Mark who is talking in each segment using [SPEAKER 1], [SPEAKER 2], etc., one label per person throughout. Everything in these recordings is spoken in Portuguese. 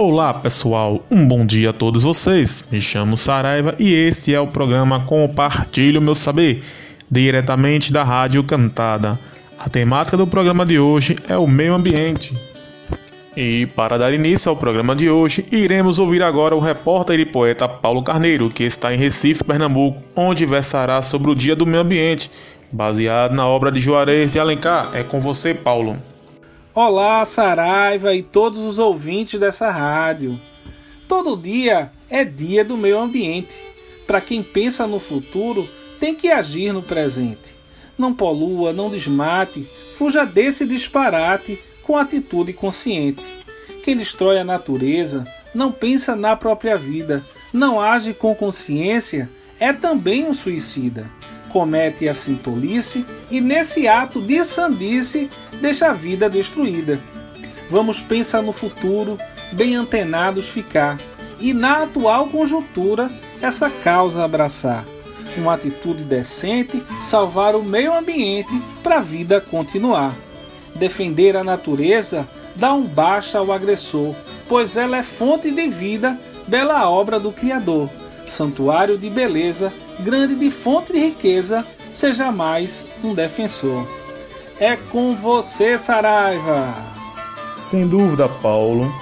[SPEAKER 1] Olá pessoal, um bom dia a todos vocês. Me chamo Saraiva e este é o programa Compartilho Meu Saber, diretamente da Rádio Cantada. A temática do programa de hoje é o meio ambiente. E para dar início ao programa de hoje, iremos ouvir agora o repórter e poeta Paulo Carneiro, que está em Recife, Pernambuco, onde versará sobre o Dia do Meio Ambiente, baseado na obra de Juarez e Alencar. É com você, Paulo.
[SPEAKER 2] Olá, Saraiva e todos os ouvintes dessa rádio. Todo dia é dia do meio ambiente. Para quem pensa no futuro, tem que agir no presente. Não polua, não desmate, fuja desse disparate com atitude consciente. Quem destrói a natureza não pensa na própria vida, não age com consciência, é também um suicida comete a sintolice e, nesse ato de sandice, deixa a vida destruída. Vamos pensar no futuro, bem antenados ficar, e na atual conjuntura, essa causa abraçar. Uma atitude decente, salvar o meio ambiente para a vida continuar. Defender a natureza dá um baixa ao agressor, pois ela é fonte de vida, bela obra do Criador, santuário de beleza grande de fonte de riqueza, seja mais um defensor. É com você, Saraiva!
[SPEAKER 1] Sem dúvida, Paulo.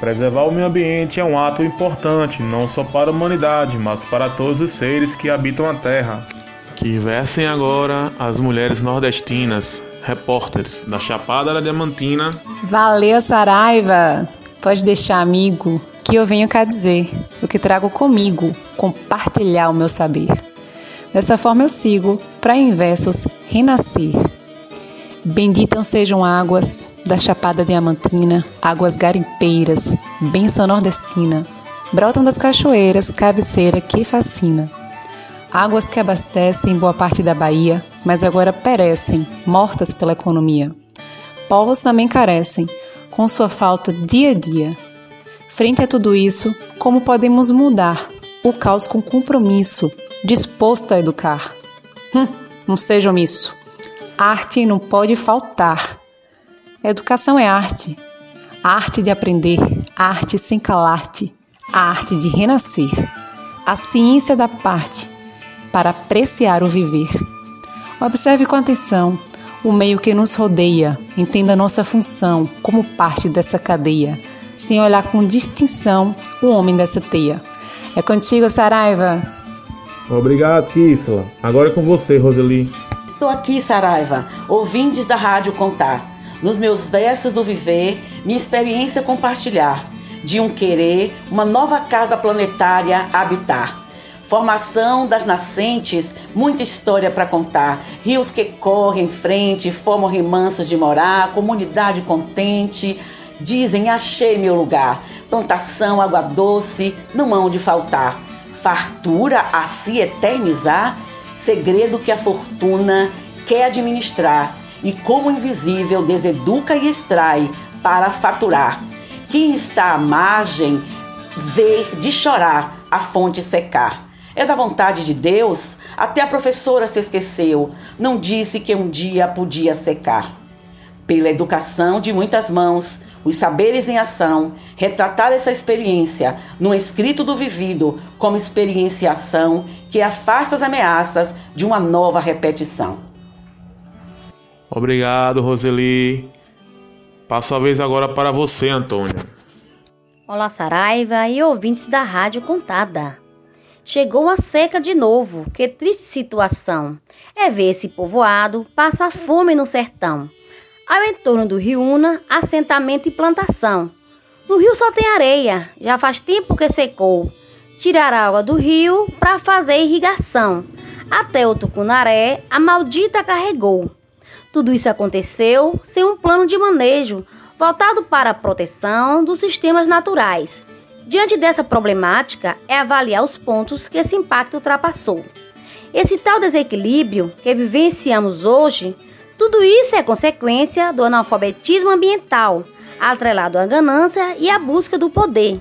[SPEAKER 1] Preservar o meio ambiente é um ato importante, não só para a humanidade, mas para todos os seres que habitam a Terra. Que versem agora as mulheres nordestinas, repórteres da Chapada da Diamantina.
[SPEAKER 3] Valeu, Saraiva! Pode deixar, amigo que eu venho cá dizer, o que trago comigo, compartilhar o meu saber. Dessa forma eu sigo, para em versos, renascer. Benditas sejam águas da Chapada Diamantina, águas garimpeiras, benção nordestina. Brotam das cachoeiras, cabeceira que fascina. Águas que abastecem boa parte da Bahia, mas agora perecem, mortas pela economia. Povos também carecem, com sua falta dia a dia. Frente a tudo isso, como podemos mudar o caos com compromisso, disposto a educar? Hum, não seja omisso. Arte não pode faltar. educação é arte. A arte de aprender, arte sem calar-te, a arte de renascer. A ciência da parte para apreciar o viver. Observe com atenção o meio que nos rodeia, entenda nossa função como parte dessa cadeia sem olhar com distinção o homem dessa teia. É contigo, Saraiva.
[SPEAKER 1] Obrigado, Kissla. Agora é com você, Roseli.
[SPEAKER 4] Estou aqui, Saraiva, ouvintes da Rádio Contar. Nos meus versos do viver, minha experiência compartilhar. De um querer, uma nova casa planetária habitar. Formação das nascentes, muita história para contar. Rios que correm em frente, formam remansos de morar, comunidade contente Dizem, achei meu lugar. Plantação, água doce, não hão de faltar. Fartura a se eternizar, segredo que a fortuna quer administrar. E como invisível deseduca e extrai para faturar. Quem está à margem, ver de chorar a fonte secar. É da vontade de Deus? Até a professora se esqueceu. Não disse que um dia podia secar. Pela educação de muitas mãos, os saberes em ação, retratar essa experiência no escrito do vivido como experienciação que afasta as ameaças de uma nova repetição.
[SPEAKER 1] Obrigado, Roseli. Passo a vez agora para você, Antônio.
[SPEAKER 5] Olá, Saraiva e ouvintes da Rádio Contada. Chegou a seca de novo, que triste situação. É ver esse povoado passar fome no sertão. Ao entorno do rio Una, assentamento e plantação. No rio só tem areia, já faz tempo que secou. Tirar água do rio para fazer irrigação. Até o Tucunaré, a maldita carregou. Tudo isso aconteceu sem um plano de manejo voltado para a proteção dos sistemas naturais. Diante dessa problemática, é avaliar os pontos que esse impacto ultrapassou. Esse tal desequilíbrio que vivenciamos hoje tudo isso é consequência do analfabetismo ambiental, atrelado à ganância e à busca do poder.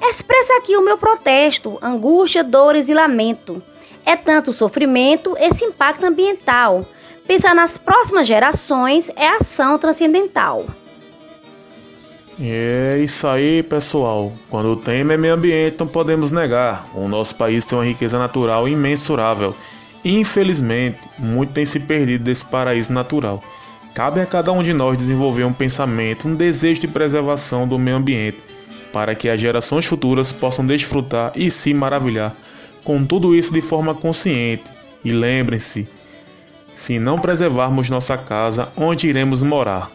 [SPEAKER 5] Expressa aqui o meu protesto, angústia, dores e lamento. É tanto sofrimento esse impacto ambiental. Pensar nas próximas gerações é ação transcendental.
[SPEAKER 1] É isso aí, pessoal. Quando o tema é meio ambiente, não podemos negar. O nosso país tem uma riqueza natural imensurável. Infelizmente, muito tem se perdido desse paraíso natural. Cabe a cada um de nós desenvolver um pensamento, um desejo de preservação do meio ambiente, para que as gerações futuras possam desfrutar e se maravilhar com tudo isso de forma consciente. E lembrem-se, se não preservarmos nossa casa, onde iremos morar?